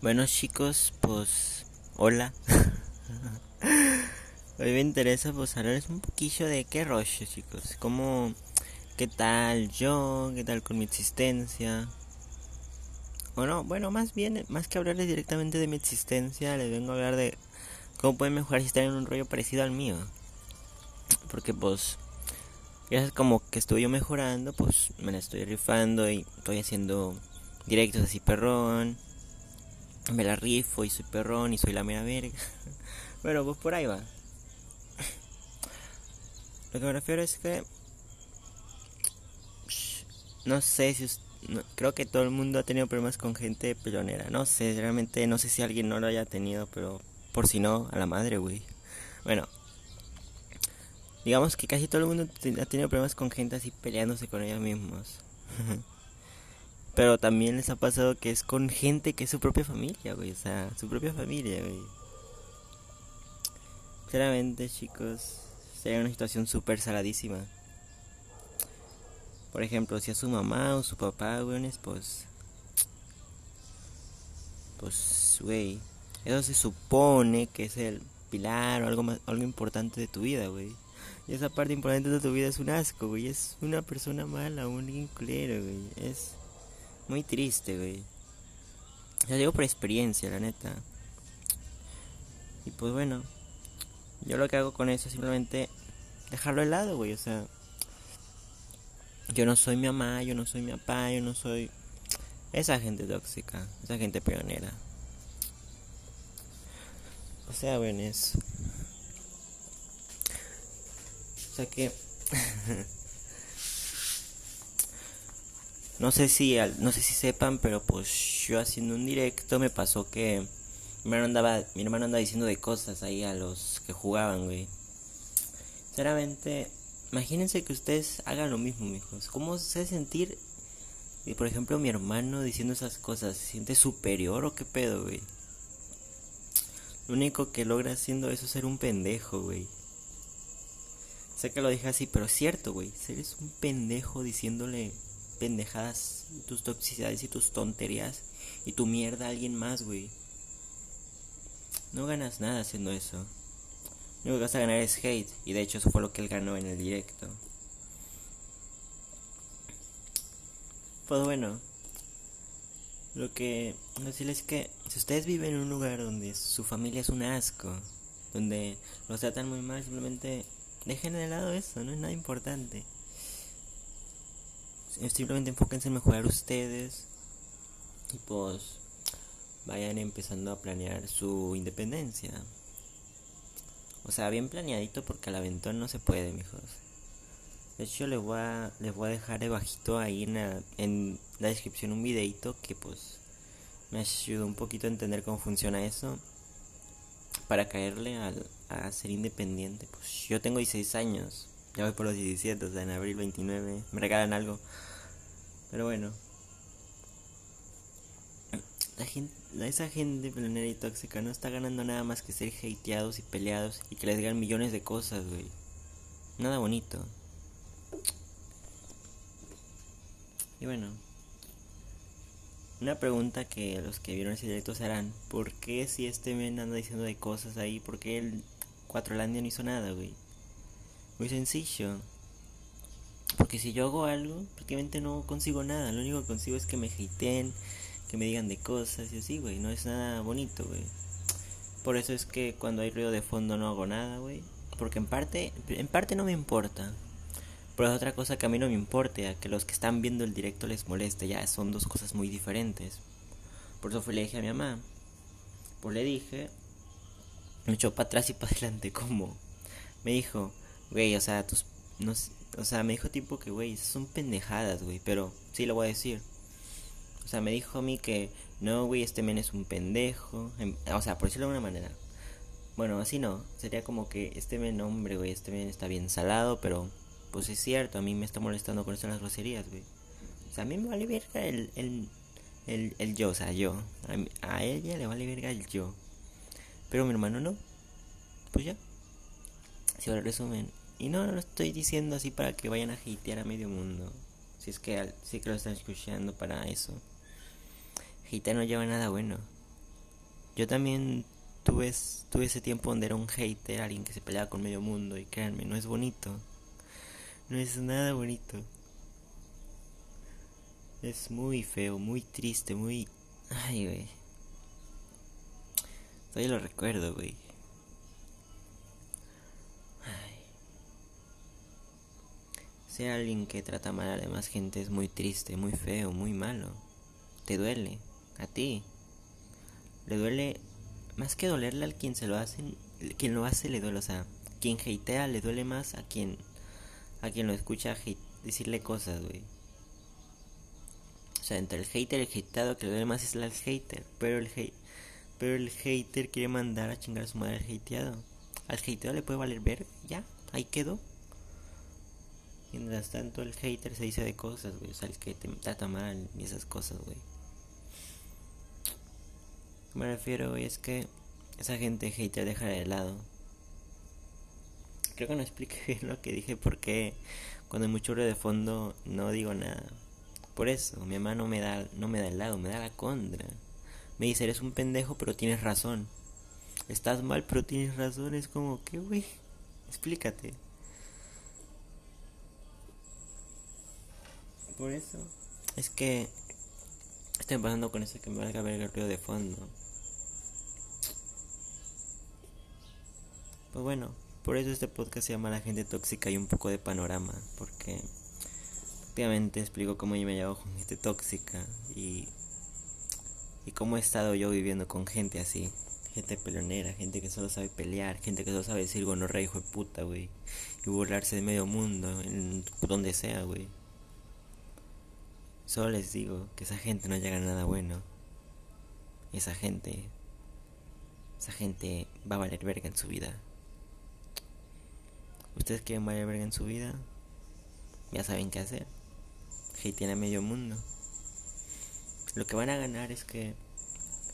Bueno chicos, pues hola. Hoy me interesa pues hablarles un poquillo de qué rollo chicos, cómo, qué tal yo, qué tal con mi existencia. Bueno, bueno, más bien, más que hablarles directamente de mi existencia, les vengo a hablar de cómo pueden mejorar si están en un rollo parecido al mío. Porque pues, ya como que estoy yo mejorando, pues me la estoy rifando y estoy haciendo directos así perrón me la rifo y soy perrón y soy la mera verga. bueno, pues por ahí va. Lo que me refiero es que. No sé si. creo que todo el mundo ha tenido problemas con gente pelonera. No sé, realmente no sé si alguien no lo haya tenido, pero por si no, a la madre, güey. Bueno, digamos que casi todo el mundo ha tenido problemas con gente así peleándose con ellos mismos. Pero también les ha pasado que es con gente que es su propia familia, güey. O sea, su propia familia, güey. Sinceramente, chicos, sería una situación súper saladísima. Por ejemplo, si a su mamá o su papá, güey, pues. Pues, güey. Eso se supone que es el pilar o algo, más, algo importante de tu vida, güey. Y esa parte importante de tu vida es un asco, güey. Es una persona mala, un inculero, güey. Es muy triste, güey. Ya digo por experiencia, la neta. Y pues bueno, yo lo que hago con eso es simplemente dejarlo de lado, güey. O sea, yo no soy mi mamá, yo no soy mi papá, yo no soy esa gente tóxica, esa gente pionera. O sea, bueno. O sea que No sé si no sé si sepan, pero pues yo haciendo un directo me pasó que mi hermano andaba mi hermano andaba diciendo de cosas ahí a los que jugaban, güey. Sinceramente, imagínense que ustedes hagan lo mismo, mijos. ¿Cómo se sentir y por ejemplo mi hermano diciendo esas cosas? ¿Se siente superior o qué pedo, güey? Lo único que logra haciendo eso es ser un pendejo, güey. Sé que lo dije así, pero es cierto, güey. Eres un pendejo diciéndole pendejadas, tus toxicidades y tus tonterías y tu mierda a alguien más, güey. No ganas nada haciendo eso. Lo único que vas a ganar es hate. Y de hecho eso fue lo que él ganó en el directo. Pues bueno. Lo que decirles es que si ustedes viven en un lugar donde su familia es un asco, donde los tratan muy mal, simplemente dejen de lado eso, no es nada importante. Simplemente enfóquense en mejorar ustedes y pues vayan empezando a planear su independencia. O sea, bien planeadito porque al aventón no se puede, mijos. De hecho, les voy a, les voy a dejar debajito ahí en la, en la descripción un videito que pues me ayudó un poquito a entender cómo funciona eso. Para caerle al, a ser independiente. Pues yo tengo 16 años. Ya voy por los 17, o sea, en abril 29. Me regalan algo. Pero bueno. La gente, esa gente planera y tóxica no está ganando nada más que ser hateados y peleados y que les digan millones de cosas, güey. Nada bonito. Y bueno. Una pregunta que los que vieron ese directo se harán. ¿Por qué si este men anda diciendo de cosas ahí? ¿Por qué el Cuatrolandia no hizo nada, güey? Muy sencillo. Porque si yo hago algo, prácticamente no consigo nada. Lo único que consigo es que me hateen, que me digan de cosas y así, güey. No es nada bonito, güey. Por eso es que cuando hay ruido de fondo no hago nada, güey. Porque en parte, en parte no me importa. Pero es otra cosa que a mí no me importa, que los que están viendo el directo les moleste. Ya son dos cosas muy diferentes. Por eso fue le dije a mi mamá. Pues le dije. Me echó para atrás y para adelante, ¿cómo? Me dijo, güey, o sea, tus. No, o sea, me dijo tipo que, güey, son pendejadas, güey, pero sí lo voy a decir. O sea, me dijo a mí que, no, güey, este men es un pendejo. Em, o sea, por decirlo de una manera. Bueno, así no. Sería como que este men, hombre, güey, este men está bien salado, pero pues es cierto, a mí me está molestando con esto las groserías, güey. O sea, a mí me vale verga el, el, el, el yo, o sea, yo. A, a ella le vale verga el yo. Pero mi hermano no. Pues ya. Si ahora resumen, y no, lo estoy diciendo así para que vayan a hatear a medio mundo. Si es que sí que lo están escuchando para eso. Hatear no lleva nada bueno. Yo también tuve, tuve ese tiempo donde era un hater, alguien que se peleaba con medio mundo y créanme, no es bonito. No es nada bonito. Es muy feo, muy triste, muy... Ay, güey. Todavía lo recuerdo, güey. Ser alguien que trata mal a demás gente es muy triste, muy feo, muy malo. Te duele. A ti. Le duele... Más que dolerle al quien se lo hace, quien lo hace le duele. O sea, quien hatea le duele más a quien... A quien lo escucha decirle cosas, güey. O sea, entre el hater y el hateado, que le duele más es el hater. Pero el, hate, pero el hater quiere mandar a chingar a su madre al hateado. Al hateado le puede valer ver, ya, ahí quedó. Mientras tanto, el hater se dice de cosas, güey. O sea, el que te trata mal y esas cosas, güey. Me refiero, güey, es que esa gente hater deja de lado. Creo que no expliqué bien lo que dije porque cuando hay mucho ruido de fondo no digo nada. Por eso, mi mamá no me da, no me da el lado, me da la contra. Me dice, eres un pendejo, pero tienes razón. Estás mal, pero tienes razón. Es como, ¿qué, güey? Explícate. Por eso. Es que estoy pasando con eso que me valga ver el ruido de fondo. Pues bueno, por eso este podcast se llama La gente tóxica y un poco de panorama. Porque Obviamente explico cómo yo me llevo con gente tóxica y, y cómo he estado yo viviendo con gente así. Gente pelonera, gente que solo sabe pelear, gente que solo sabe decir gonorrea hijo de puta, güey. Y burlarse de medio mundo, en donde sea, güey. Solo les digo que esa gente no llega a nada bueno. esa gente, esa gente va a valer verga en su vida. ¿Ustedes quieren valer verga en su vida? Ya saben qué hacer tiene a medio mundo. Lo que van a ganar es que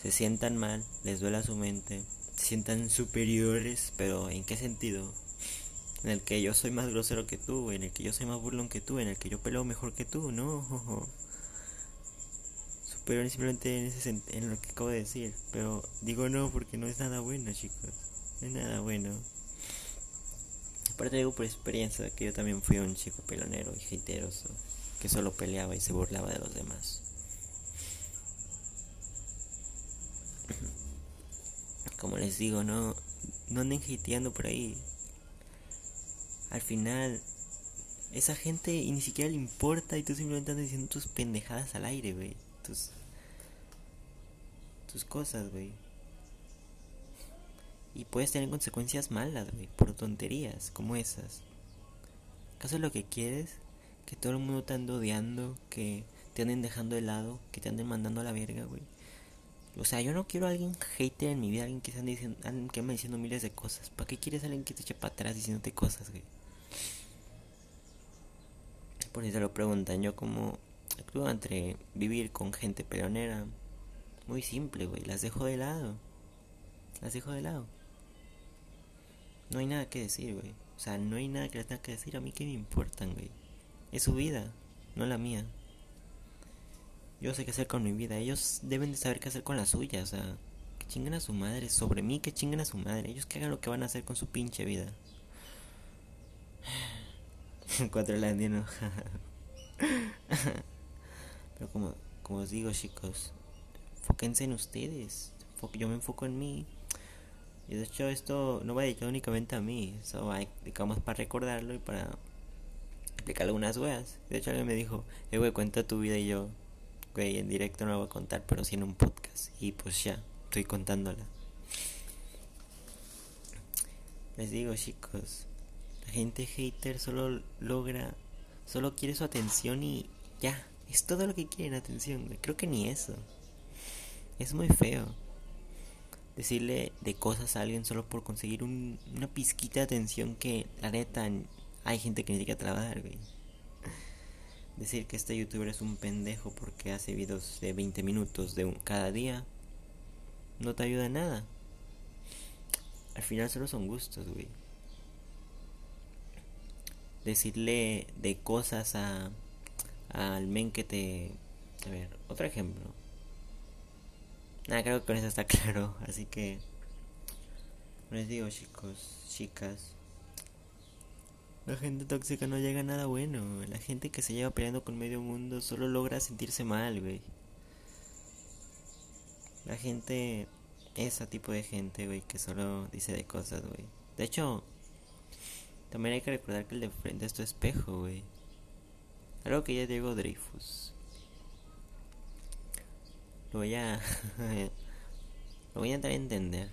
se sientan mal, les duela su mente, se sientan superiores, pero ¿en qué sentido? En el que yo soy más grosero que tú, en el que yo soy más burlón que tú, en el que yo peleo mejor que tú, no. Superior simplemente en, ese en lo que acabo de decir, pero digo no porque no es nada bueno, chicos. No es nada bueno. Aparte digo por experiencia que yo también fui un chico pelonero y hateroso que solo peleaba y se burlaba de los demás. Como les digo, no, no anden hateando por ahí. Al final, esa gente ni siquiera le importa y tú simplemente andas diciendo tus pendejadas al aire, güey. Tus, tus cosas, güey. Y puedes tener consecuencias malas, güey, por tonterías como esas. ¿Acaso lo que quieres que todo el mundo te ande odiando, que te anden dejando de lado, que te anden mandando a la verga, güey. O sea, yo no quiero a alguien hater en mi vida, alguien que, ande diciendo, que diciendo miles de cosas. ¿Para qué quieres alguien que te eche para atrás diciéndote cosas, güey? Por eso lo preguntan, yo como actúo entre vivir con gente peronera. Muy simple, güey, las dejo de lado. Las dejo de lado. No hay nada que decir, güey. O sea, no hay nada que les tenga que decir a mí que me importan, güey. Es su vida, no la mía. Yo sé qué hacer con mi vida. Ellos deben de saber qué hacer con la suya. O sea, que chinguen a su madre. Sobre mí, que chinguen a su madre. Ellos que hagan lo que van a hacer con su pinche vida. Cuatro no Pero como, como os digo, chicos, enfóquense en ustedes. Yo me enfoco en mí. Y de hecho, esto no va dedicado únicamente a mí. Eso va dedicado para recordarlo y para explicar algunas weas. De hecho, alguien me dijo, eh, wey, cuenta tu vida y yo, güey, en directo no la voy a contar, pero sí en un podcast. Y pues ya, estoy contándola. Les digo, chicos, la gente hater solo logra, solo quiere su atención y ya, es todo lo que quieren, atención. Creo que ni eso. Es muy feo decirle de cosas a alguien solo por conseguir un, una pizquita de atención que la neta hay gente que ni siquiera trabajar, güey. Decir que este youtuber es un pendejo porque hace videos de 20 minutos de un, cada día no te ayuda en nada. Al final solo son gustos, güey. Decirle de cosas a al men que te a ver, otro ejemplo. Nada, creo que con eso está claro. Así que. Les digo, chicos, chicas. La gente tóxica no llega a nada bueno. La gente que se lleva peleando con medio mundo solo logra sentirse mal, güey. La gente. Ese tipo de gente, güey, que solo dice de cosas, güey. De hecho, también hay que recordar que el de frente es tu espejo, güey. Algo que ya Diego Dreyfus. Lo voy a. lo voy a intentar entender.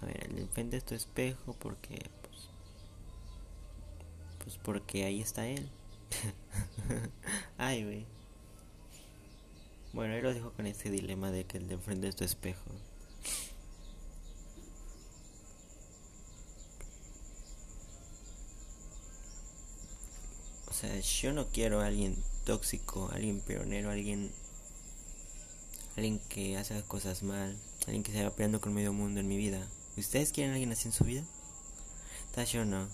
A ver, el de frente es tu espejo porque. Pues, porque ahí está él. Ay, güey. Bueno, ahí lo dejo con ese dilema de que el de frente es tu espejo. O sea, yo no quiero a alguien tóxico, alguien pionero, alguien alguien que hace cosas mal, alguien que se va peleando con medio mundo en mi vida. ¿Ustedes quieren a alguien así en su vida? Tal yo no.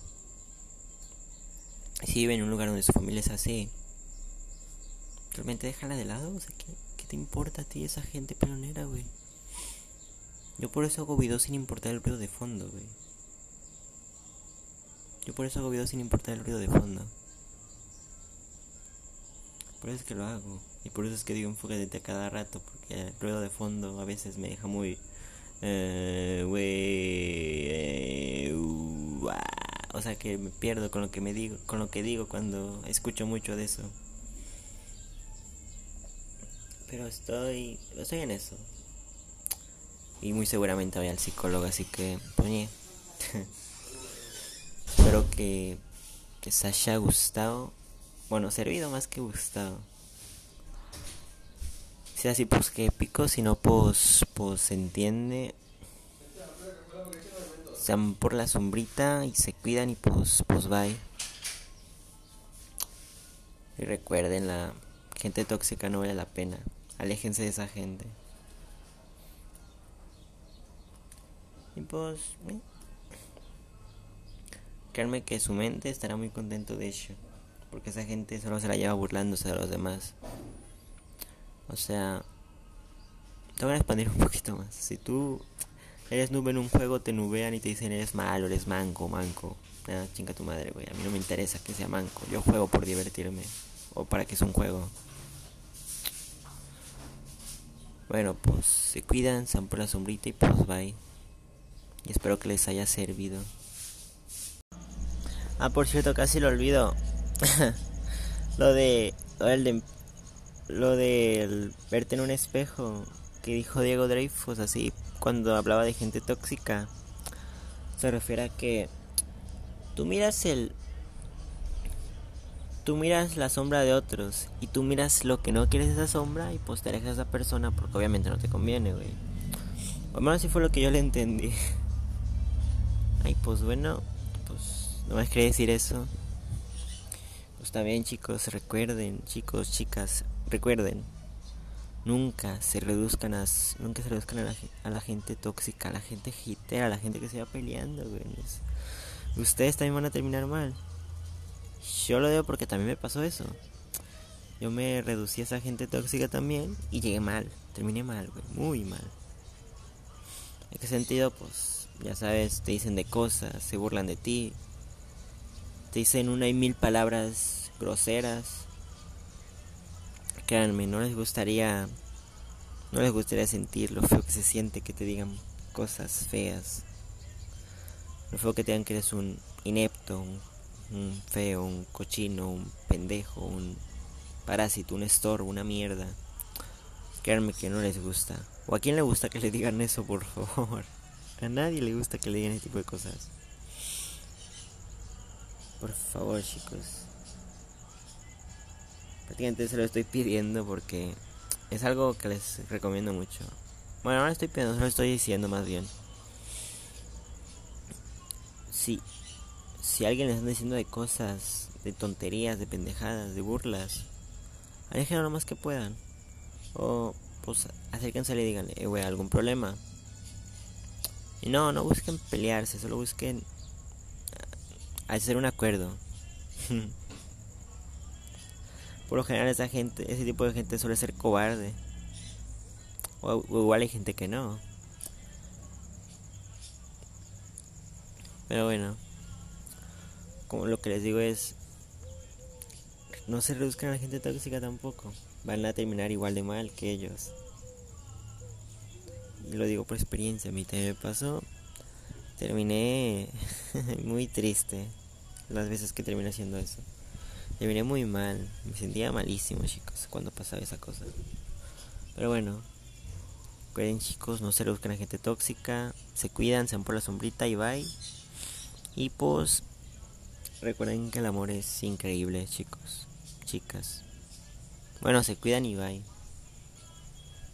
Si vive en un lugar donde su familia es así, realmente déjala de lado, o sea, ¿qué, qué te importa a ti esa gente pionera, güey? Yo por eso hago videos sin importar el ruido de fondo, güey. Yo por eso hago videos sin importar el ruido de fondo. Por eso es que lo hago. Y por eso es que digo enfócate a cada rato. Porque el ruido de fondo a veces me deja muy. Eh, eh, o sea que me pierdo con lo que me digo, con lo que digo cuando escucho mucho de eso. Pero estoy, estoy en eso. Y muy seguramente voy al psicólogo, así que, pues, Espero que, que se haya gustado. Bueno, servido más que gustado. Si así, pues que épico. Si no, pues, pues se entiende. Sean por la sombrita y se cuidan y pues, pues bye. Y recuerden, la gente tóxica no vale la pena. Aléjense de esa gente. Y pues, eh. créanme que su mente estará muy contento de ello. Porque esa gente solo se la lleva burlándose de los demás. O sea, te voy a expandir un poquito más. Si tú eres nube en un juego, te nubean y te dicen eres malo, eres manco, manco. Ah, chinga tu madre, güey. A mí no me interesa que sea manco. Yo juego por divertirme. O para que es un juego. Bueno, pues se cuidan, se por la sombrita y pues bye. Y espero que les haya servido. Ah, por cierto, casi lo olvido. lo de. Lo de. Lo de verte en un espejo. Que dijo Diego Dreyfus así. Cuando hablaba de gente tóxica. Se refiere a que. Tú miras el. Tú miras la sombra de otros. Y tú miras lo que no quieres de esa sombra. Y pues te alejas a esa persona. Porque obviamente no te conviene, güey. O menos así fue lo que yo le entendí. Ay, pues bueno. Pues no más quería decir eso. Pues también chicos, recuerden, chicos, chicas, recuerden, nunca se reduzcan a, nunca se reduzcan a la, gente tóxica, a la gente hitera, a la gente que se va peleando. Ustedes también van a terminar mal. Yo lo digo porque también me pasó eso. Yo me reducí a esa gente tóxica también y llegué mal, terminé mal, güey, muy mal. ¿En qué sentido? Pues ya sabes, te dicen de cosas, se burlan de ti, te dicen una y mil palabras groseras. Créanme, no les gustaría, no les gustaría sentir lo feo que se siente que te digan cosas feas. Lo feo que te digan que eres un inepto, un, feo, un cochino, un pendejo, un parásito, un estorbo, una mierda. Créanme que no les gusta. ¿O a quién le gusta que le digan eso, por favor? A nadie le gusta que le digan ese tipo de cosas. Por favor, chicos. Prácticamente se lo estoy pidiendo porque es algo que les recomiendo mucho. Bueno, ahora estoy pidiendo, se lo estoy diciendo más bien. Si, si alguien les está diciendo de cosas, de tonterías, de pendejadas, de burlas, aléjenlo lo más que puedan. O pues acérquense y le digan, eh, güey, algún problema. Y no, no busquen pelearse, solo busquen hacer un acuerdo. Por lo general esa gente, ese tipo de gente suele ser cobarde. O, igual hay gente que no. Pero bueno, como lo que les digo es, no se reduzcan a la gente tóxica tampoco. Van a terminar igual de mal que ellos. Y lo digo por experiencia, a mí también me pasó. Terminé muy triste las veces que terminé haciendo eso. Terminé muy mal, me sentía malísimo, chicos, cuando pasaba esa cosa. Pero bueno, Cuiden chicos, no se reduzcan a gente tóxica, se cuidan, se van por la sombrita y bye. Y pues recuerden que el amor es increíble, chicos, chicas. Bueno, se cuidan y bye.